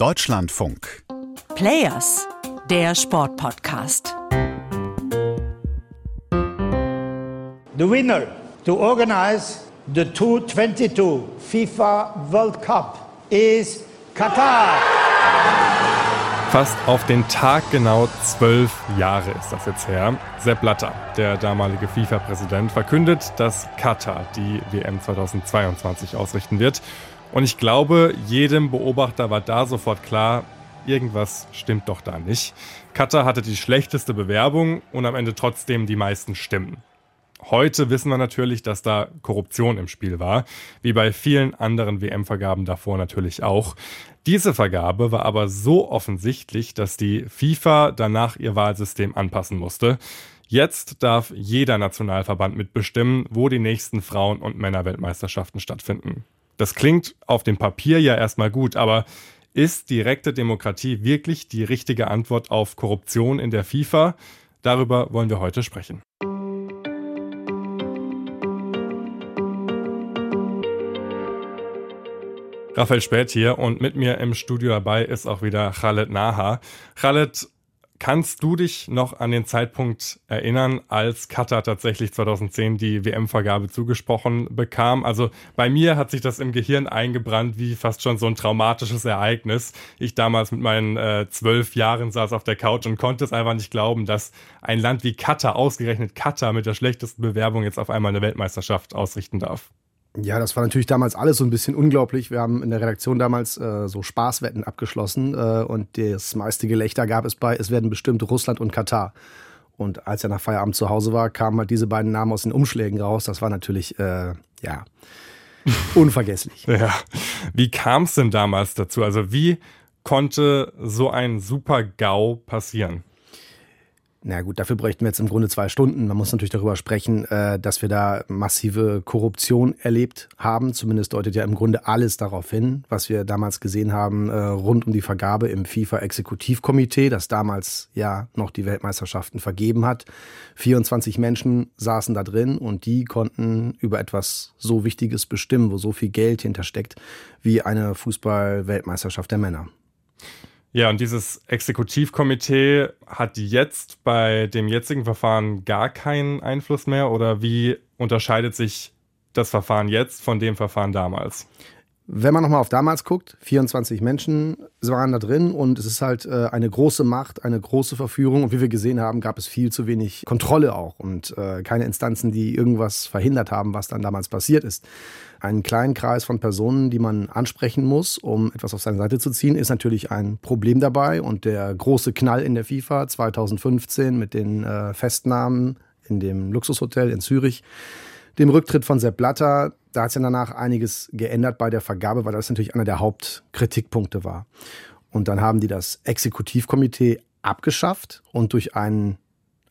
Deutschlandfunk. Players, der Sportpodcast. The winner to organize the 2022 FIFA World Cup is Qatar. Fast auf den Tag genau zwölf Jahre ist das jetzt her. Sepp Blatter, der damalige FIFA-Präsident, verkündet, dass Katar die WM 2022 ausrichten wird. Und ich glaube, jedem Beobachter war da sofort klar, irgendwas stimmt doch da nicht. Katar hatte die schlechteste Bewerbung und am Ende trotzdem die meisten Stimmen. Heute wissen wir natürlich, dass da Korruption im Spiel war, wie bei vielen anderen WM-Vergaben davor natürlich auch. Diese Vergabe war aber so offensichtlich, dass die FIFA danach ihr Wahlsystem anpassen musste. Jetzt darf jeder Nationalverband mitbestimmen, wo die nächsten Frauen- und Männerweltmeisterschaften stattfinden. Das klingt auf dem Papier ja erstmal gut, aber ist direkte Demokratie wirklich die richtige Antwort auf Korruption in der FIFA? Darüber wollen wir heute sprechen. Raphael Spät hier und mit mir im Studio dabei ist auch wieder Khaled Naha. Khaled, kannst du dich noch an den Zeitpunkt erinnern, als Katar tatsächlich 2010 die WM-Vergabe zugesprochen bekam? Also bei mir hat sich das im Gehirn eingebrannt wie fast schon so ein traumatisches Ereignis. Ich damals mit meinen äh, zwölf Jahren saß auf der Couch und konnte es einfach nicht glauben, dass ein Land wie Katar, ausgerechnet Katar mit der schlechtesten Bewerbung jetzt auf einmal eine Weltmeisterschaft ausrichten darf. Ja, das war natürlich damals alles so ein bisschen unglaublich. Wir haben in der Redaktion damals äh, so Spaßwetten abgeschlossen äh, und das meiste Gelächter gab es bei, es werden bestimmt Russland und Katar. Und als er nach Feierabend zu Hause war, kamen halt diese beiden Namen aus den Umschlägen raus. Das war natürlich, äh, ja, unvergesslich. ja. Wie kam es denn damals dazu? Also wie konnte so ein Super-GAU passieren? Na gut, dafür bräuchten wir jetzt im Grunde zwei Stunden. Man muss natürlich darüber sprechen, äh, dass wir da massive Korruption erlebt haben. Zumindest deutet ja im Grunde alles darauf hin, was wir damals gesehen haben äh, rund um die Vergabe im FIFA-Exekutivkomitee, das damals ja noch die Weltmeisterschaften vergeben hat. 24 Menschen saßen da drin und die konnten über etwas so Wichtiges bestimmen, wo so viel Geld hintersteckt, wie eine Fußball-Weltmeisterschaft der Männer. Ja, und dieses Exekutivkomitee hat jetzt bei dem jetzigen Verfahren gar keinen Einfluss mehr oder wie unterscheidet sich das Verfahren jetzt von dem Verfahren damals? Wenn man nochmal auf damals guckt, 24 Menschen waren da drin und es ist halt äh, eine große Macht, eine große Verführung und wie wir gesehen haben, gab es viel zu wenig Kontrolle auch und äh, keine Instanzen, die irgendwas verhindert haben, was dann damals passiert ist. Einen kleinen Kreis von Personen, die man ansprechen muss, um etwas auf seine Seite zu ziehen, ist natürlich ein Problem dabei und der große Knall in der FIFA 2015 mit den äh, Festnahmen in dem Luxushotel in Zürich dem Rücktritt von Sepp Blatter, da hat es ja danach einiges geändert bei der Vergabe, weil das natürlich einer der Hauptkritikpunkte war. Und dann haben die das Exekutivkomitee abgeschafft und durch ein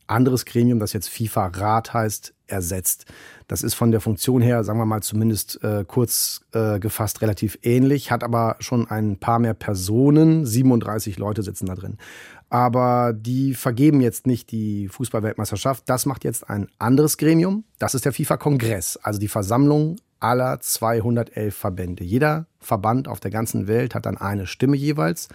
anderes Gremium, das jetzt FIFA-Rat heißt, ersetzt. Das ist von der Funktion her, sagen wir mal zumindest äh, kurz äh, gefasst, relativ ähnlich, hat aber schon ein paar mehr Personen, 37 Leute sitzen da drin aber die vergeben jetzt nicht die Fußballweltmeisterschaft. Das macht jetzt ein anderes Gremium. Das ist der FIFA-Kongress, also die Versammlung aller 211 Verbände. Jeder Verband auf der ganzen Welt hat dann eine Stimme jeweils,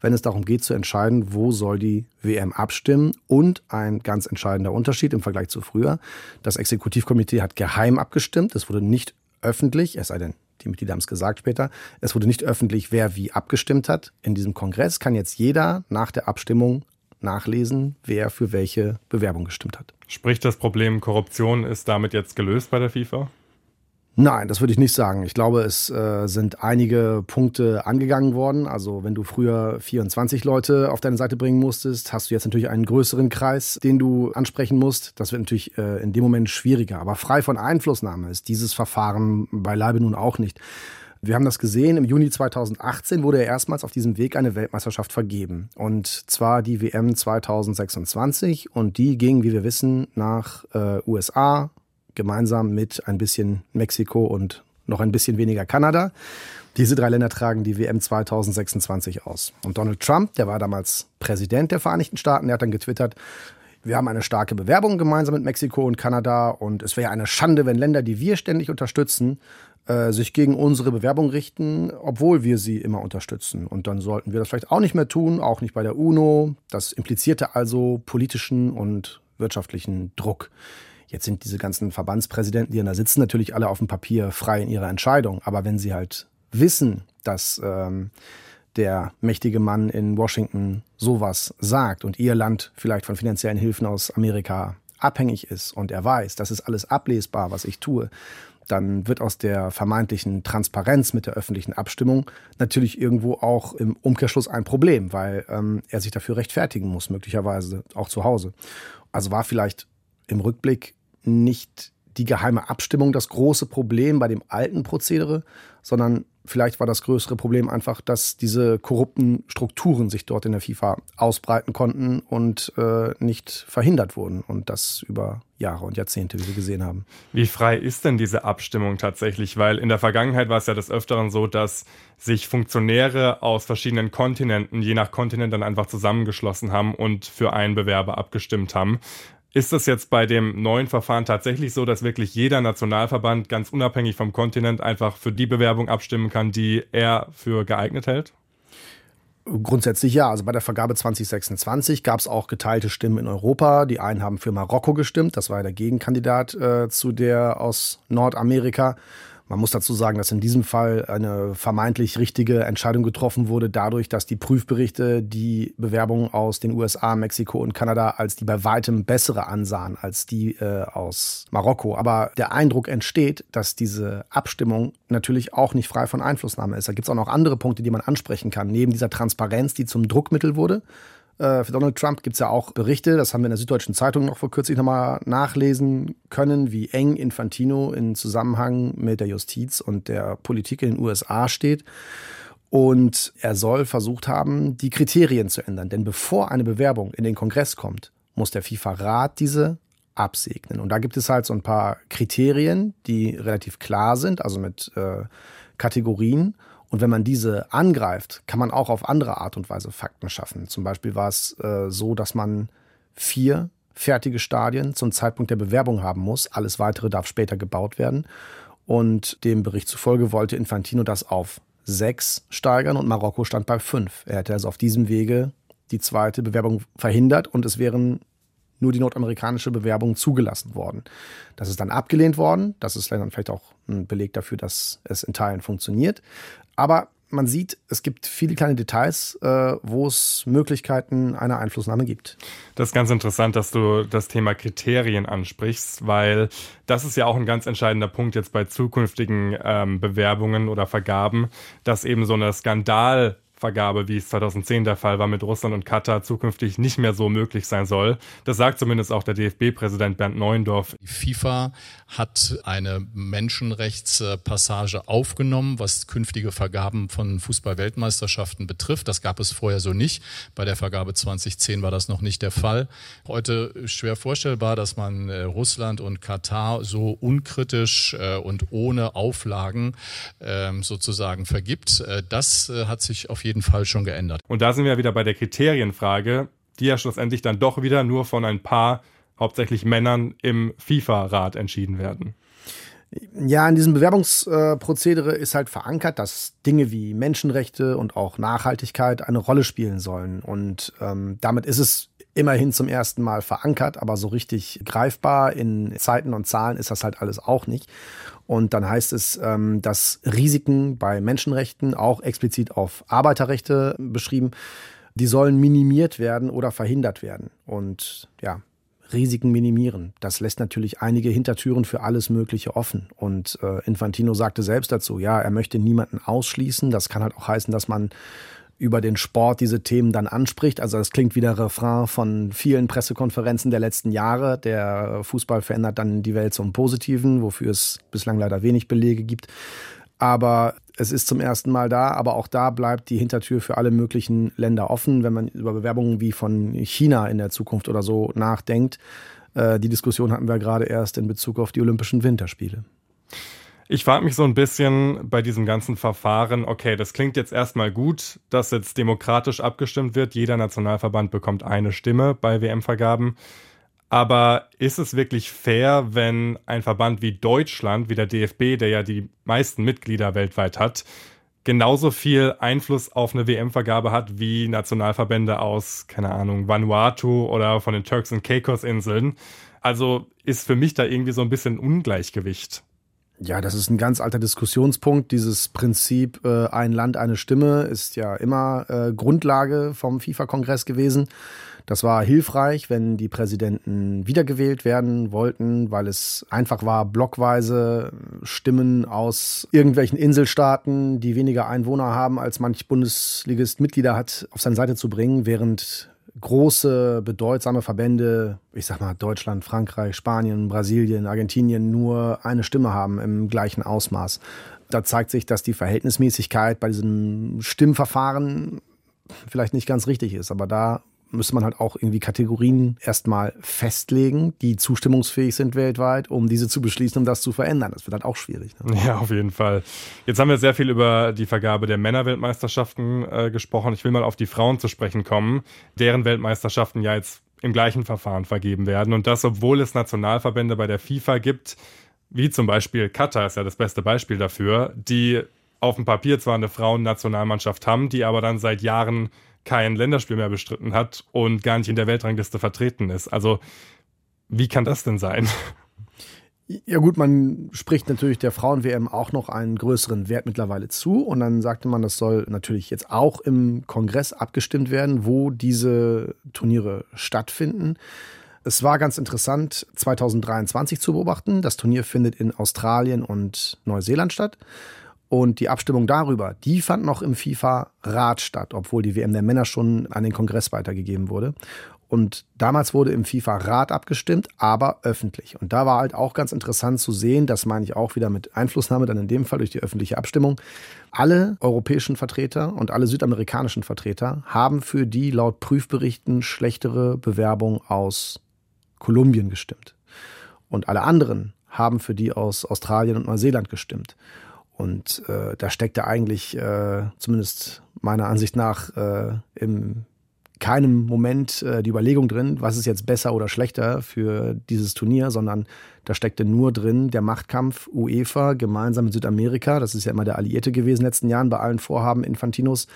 wenn es darum geht zu entscheiden, wo soll die WM abstimmen. Und ein ganz entscheidender Unterschied im Vergleich zu früher. Das Exekutivkomitee hat geheim abgestimmt. Es wurde nicht öffentlich, es sei denn, die Mitglieder haben es gesagt später, es wurde nicht öffentlich, wer wie abgestimmt hat. In diesem Kongress kann jetzt jeder nach der Abstimmung nachlesen, wer für welche Bewerbung gestimmt hat. Sprich, das Problem Korruption ist damit jetzt gelöst bei der FIFA? Nein, das würde ich nicht sagen. Ich glaube, es äh, sind einige Punkte angegangen worden. Also wenn du früher 24 Leute auf deine Seite bringen musstest, hast du jetzt natürlich einen größeren Kreis, den du ansprechen musst. Das wird natürlich äh, in dem Moment schwieriger. Aber frei von Einflussnahme ist dieses Verfahren beileibe nun auch nicht. Wir haben das gesehen, im Juni 2018 wurde erstmals auf diesem Weg eine Weltmeisterschaft vergeben. Und zwar die WM 2026. Und die ging, wie wir wissen, nach äh, USA, gemeinsam mit ein bisschen Mexiko und noch ein bisschen weniger Kanada. Diese drei Länder tragen die WM 2026 aus. Und Donald Trump, der war damals Präsident der Vereinigten Staaten, der hat dann getwittert, wir haben eine starke Bewerbung gemeinsam mit Mexiko und Kanada und es wäre eine Schande, wenn Länder, die wir ständig unterstützen, äh, sich gegen unsere Bewerbung richten, obwohl wir sie immer unterstützen. Und dann sollten wir das vielleicht auch nicht mehr tun, auch nicht bei der UNO. Das implizierte also politischen und wirtschaftlichen Druck. Jetzt sind diese ganzen Verbandspräsidenten, die da sitzen, natürlich alle auf dem Papier frei in ihrer Entscheidung. Aber wenn sie halt wissen, dass ähm, der mächtige Mann in Washington sowas sagt und ihr Land vielleicht von finanziellen Hilfen aus Amerika abhängig ist und er weiß, das ist alles ablesbar, was ich tue, dann wird aus der vermeintlichen Transparenz mit der öffentlichen Abstimmung natürlich irgendwo auch im Umkehrschluss ein Problem, weil ähm, er sich dafür rechtfertigen muss, möglicherweise auch zu Hause. Also war vielleicht im Rückblick nicht die geheime Abstimmung das große Problem bei dem alten Prozedere, sondern vielleicht war das größere Problem einfach, dass diese korrupten Strukturen sich dort in der FIFA ausbreiten konnten und äh, nicht verhindert wurden. Und das über Jahre und Jahrzehnte, wie wir gesehen haben. Wie frei ist denn diese Abstimmung tatsächlich? Weil in der Vergangenheit war es ja des Öfteren so, dass sich Funktionäre aus verschiedenen Kontinenten, je nach Kontinent, dann einfach zusammengeschlossen haben und für einen Bewerber abgestimmt haben. Ist es jetzt bei dem neuen Verfahren tatsächlich so, dass wirklich jeder Nationalverband ganz unabhängig vom Kontinent einfach für die Bewerbung abstimmen kann, die er für geeignet hält? Grundsätzlich ja. Also bei der Vergabe 2026 gab es auch geteilte Stimmen in Europa. Die einen haben für Marokko gestimmt, das war ja der Gegenkandidat äh, zu der aus Nordamerika. Man muss dazu sagen, dass in diesem Fall eine vermeintlich richtige Entscheidung getroffen wurde, dadurch, dass die Prüfberichte die Bewerbungen aus den USA, Mexiko und Kanada als die bei weitem bessere ansahen als die äh, aus Marokko. Aber der Eindruck entsteht, dass diese Abstimmung natürlich auch nicht frei von Einflussnahme ist. Da gibt es auch noch andere Punkte, die man ansprechen kann, neben dieser Transparenz, die zum Druckmittel wurde. Äh, für Donald Trump gibt es ja auch Berichte, das haben wir in der Süddeutschen Zeitung noch vor kürzlich nochmal nachlesen können, wie eng Infantino in Zusammenhang mit der Justiz und der Politik in den USA steht. Und er soll versucht haben, die Kriterien zu ändern. Denn bevor eine Bewerbung in den Kongress kommt, muss der FIFA-Rat diese absegnen. Und da gibt es halt so ein paar Kriterien, die relativ klar sind, also mit äh, Kategorien. Und wenn man diese angreift, kann man auch auf andere Art und Weise Fakten schaffen. Zum Beispiel war es äh, so, dass man vier fertige Stadien zum Zeitpunkt der Bewerbung haben muss. Alles weitere darf später gebaut werden. Und dem Bericht zufolge wollte Infantino das auf sechs steigern und Marokko stand bei fünf. Er hätte also auf diesem Wege die zweite Bewerbung verhindert und es wären nur die nordamerikanische Bewerbung zugelassen worden. Das ist dann abgelehnt worden. Das ist dann vielleicht auch ein Beleg dafür, dass es in Teilen funktioniert. Aber man sieht, es gibt viele kleine Details, äh, wo es Möglichkeiten einer Einflussnahme gibt. Das ist ganz interessant, dass du das Thema Kriterien ansprichst, weil das ist ja auch ein ganz entscheidender Punkt jetzt bei zukünftigen ähm, Bewerbungen oder Vergaben, dass eben so eine Skandal Vergabe, wie es 2010 der Fall war mit Russland und Katar, zukünftig nicht mehr so möglich sein soll. Das sagt zumindest auch der DFB-Präsident Bernd Neuendorf. Die FIFA hat eine Menschenrechtspassage aufgenommen, was künftige Vergaben von Fußball-Weltmeisterschaften betrifft. Das gab es vorher so nicht. Bei der Vergabe 2010 war das noch nicht der Fall. Heute schwer vorstellbar, dass man äh, Russland und Katar so unkritisch äh, und ohne Auflagen ähm, sozusagen vergibt. Äh, das hat sich auf jeden jeden Fall schon geändert. Und da sind wir wieder bei der Kriterienfrage, die ja schlussendlich dann doch wieder nur von ein paar, hauptsächlich Männern im FIFA-Rat entschieden werden. Ja, in diesem Bewerbungsprozedere ist halt verankert, dass Dinge wie Menschenrechte und auch Nachhaltigkeit eine Rolle spielen sollen. Und ähm, damit ist es immerhin zum ersten Mal verankert, aber so richtig greifbar in Zeiten und Zahlen ist das halt alles auch nicht. Und dann heißt es, ähm, dass Risiken bei Menschenrechten, auch explizit auf Arbeiterrechte beschrieben, die sollen minimiert werden oder verhindert werden. Und ja, Risiken minimieren. Das lässt natürlich einige Hintertüren für alles Mögliche offen. Und äh, Infantino sagte selbst dazu, ja, er möchte niemanden ausschließen. Das kann halt auch heißen, dass man über den Sport diese Themen dann anspricht. Also das klingt wie der Refrain von vielen Pressekonferenzen der letzten Jahre. Der Fußball verändert dann die Welt zum Positiven, wofür es bislang leider wenig Belege gibt. Aber es ist zum ersten Mal da, aber auch da bleibt die Hintertür für alle möglichen Länder offen, wenn man über Bewerbungen wie von China in der Zukunft oder so nachdenkt. Äh, die Diskussion hatten wir gerade erst in Bezug auf die Olympischen Winterspiele. Ich frage mich so ein bisschen bei diesem ganzen Verfahren, okay, das klingt jetzt erstmal gut, dass jetzt demokratisch abgestimmt wird. Jeder Nationalverband bekommt eine Stimme bei WM-Vergaben. Aber ist es wirklich fair, wenn ein Verband wie Deutschland, wie der DFB, der ja die meisten Mitglieder weltweit hat, genauso viel Einfluss auf eine WM-Vergabe hat wie Nationalverbände aus, keine Ahnung, Vanuatu oder von den Turks und Caicos-Inseln? Also ist für mich da irgendwie so ein bisschen Ungleichgewicht. Ja, das ist ein ganz alter Diskussionspunkt. Dieses Prinzip äh, ein Land, eine Stimme ist ja immer äh, Grundlage vom FIFA-Kongress gewesen. Das war hilfreich, wenn die Präsidenten wiedergewählt werden wollten, weil es einfach war, blockweise Stimmen aus irgendwelchen Inselstaaten, die weniger Einwohner haben, als manch Bundesligist Mitglieder hat, auf seine Seite zu bringen, während große, bedeutsame Verbände, ich sag mal Deutschland, Frankreich, Spanien, Brasilien, Argentinien, nur eine Stimme haben im gleichen Ausmaß. Da zeigt sich, dass die Verhältnismäßigkeit bei diesem Stimmverfahren vielleicht nicht ganz richtig ist. Aber da müsste man halt auch irgendwie Kategorien erstmal festlegen, die zustimmungsfähig sind weltweit, um diese zu beschließen, um das zu verändern. Das wird halt auch schwierig. Ne? Ja, auf jeden Fall. Jetzt haben wir sehr viel über die Vergabe der Männerweltmeisterschaften äh, gesprochen. Ich will mal auf die Frauen zu sprechen kommen, deren Weltmeisterschaften ja jetzt im gleichen Verfahren vergeben werden. Und das, obwohl es Nationalverbände bei der FIFA gibt, wie zum Beispiel Katar ist ja das beste Beispiel dafür, die auf dem Papier zwar eine Frauennationalmannschaft haben, die aber dann seit Jahren kein Länderspiel mehr bestritten hat und gar nicht in der Weltrangliste vertreten ist. Also wie kann das denn sein? Ja gut, man spricht natürlich der Frauen-WM auch noch einen größeren Wert mittlerweile zu und dann sagte man, das soll natürlich jetzt auch im Kongress abgestimmt werden, wo diese Turniere stattfinden. Es war ganz interessant, 2023 zu beobachten. Das Turnier findet in Australien und Neuseeland statt. Und die Abstimmung darüber, die fand noch im FIFA-Rat statt, obwohl die WM der Männer schon an den Kongress weitergegeben wurde. Und damals wurde im FIFA-Rat abgestimmt, aber öffentlich. Und da war halt auch ganz interessant zu sehen, das meine ich auch wieder mit Einflussnahme, dann in dem Fall durch die öffentliche Abstimmung. Alle europäischen Vertreter und alle südamerikanischen Vertreter haben für die laut Prüfberichten schlechtere Bewerbung aus Kolumbien gestimmt. Und alle anderen haben für die aus Australien und Neuseeland gestimmt. Und äh, da steckte eigentlich, äh, zumindest meiner Ansicht nach, äh, in keinem Moment äh, die Überlegung drin, was ist jetzt besser oder schlechter für dieses Turnier, sondern da steckte nur drin der Machtkampf UEFA gemeinsam mit Südamerika, das ist ja immer der Alliierte gewesen in den letzten Jahren bei allen Vorhaben Infantinos,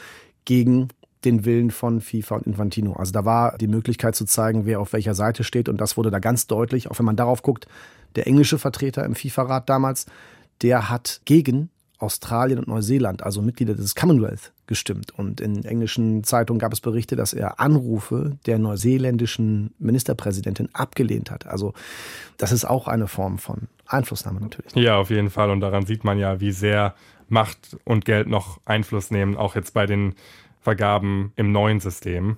gegen den Willen von FIFA und Infantino. Also da war die Möglichkeit zu zeigen, wer auf welcher Seite steht und das wurde da ganz deutlich, auch wenn man darauf guckt, der englische Vertreter im FIFA-Rat damals, der hat gegen Australien und Neuseeland, also Mitglieder des Commonwealth, gestimmt. Und in englischen Zeitungen gab es Berichte, dass er Anrufe der neuseeländischen Ministerpräsidentin abgelehnt hat. Also das ist auch eine Form von Einflussnahme natürlich. Ja, auf jeden Fall. Und daran sieht man ja, wie sehr Macht und Geld noch Einfluss nehmen, auch jetzt bei den Vergaben im neuen System.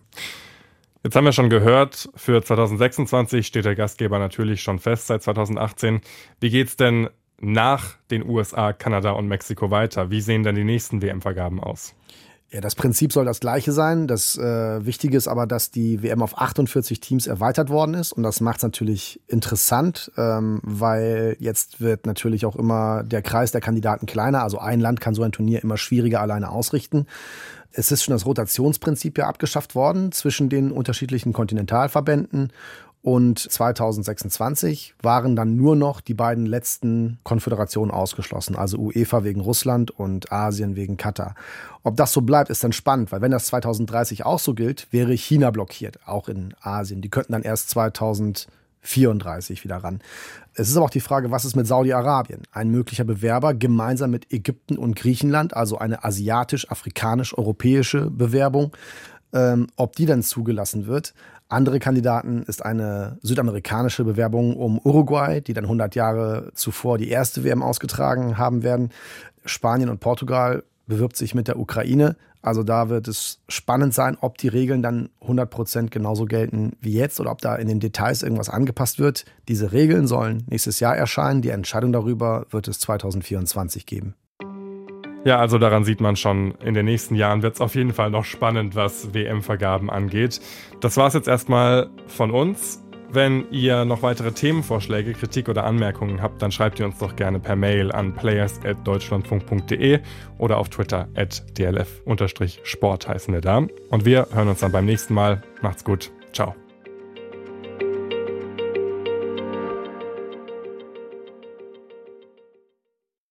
Jetzt haben wir schon gehört, für 2026 steht der Gastgeber natürlich schon fest seit 2018. Wie geht es denn nach den USA, Kanada und Mexiko weiter? Wie sehen denn die nächsten WM-Vergaben aus? Ja, das Prinzip soll das gleiche sein. Das äh, Wichtige ist aber, dass die WM auf 48 Teams erweitert worden ist. Und das macht es natürlich interessant, ähm, weil jetzt wird natürlich auch immer der Kreis der Kandidaten kleiner. Also ein Land kann so ein Turnier immer schwieriger alleine ausrichten. Es ist schon das Rotationsprinzip ja abgeschafft worden zwischen den unterschiedlichen Kontinentalverbänden. Und 2026 waren dann nur noch die beiden letzten Konföderationen ausgeschlossen, also UEFA wegen Russland und Asien wegen Katar. Ob das so bleibt, ist dann spannend, weil wenn das 2030 auch so gilt, wäre China blockiert, auch in Asien. Die könnten dann erst 2034 wieder ran. Es ist aber auch die Frage, was ist mit Saudi-Arabien? Ein möglicher Bewerber gemeinsam mit Ägypten und Griechenland, also eine asiatisch-afrikanisch-europäische Bewerbung, ähm, ob die dann zugelassen wird. Andere Kandidaten ist eine südamerikanische Bewerbung um Uruguay, die dann 100 Jahre zuvor die erste WM ausgetragen haben werden. Spanien und Portugal bewirbt sich mit der Ukraine. Also da wird es spannend sein, ob die Regeln dann 100 Prozent genauso gelten wie jetzt oder ob da in den Details irgendwas angepasst wird. Diese Regeln sollen nächstes Jahr erscheinen. Die Entscheidung darüber wird es 2024 geben. Ja, also daran sieht man schon, in den nächsten Jahren wird es auf jeden Fall noch spannend, was WM-Vergaben angeht. Das war es jetzt erstmal von uns. Wenn ihr noch weitere Themenvorschläge, Kritik oder Anmerkungen habt, dann schreibt ihr uns doch gerne per Mail an players.deutschlandfunk.de oder auf Twitter at dlf-sport heißen wir da. Und wir hören uns dann beim nächsten Mal. Macht's gut. Ciao.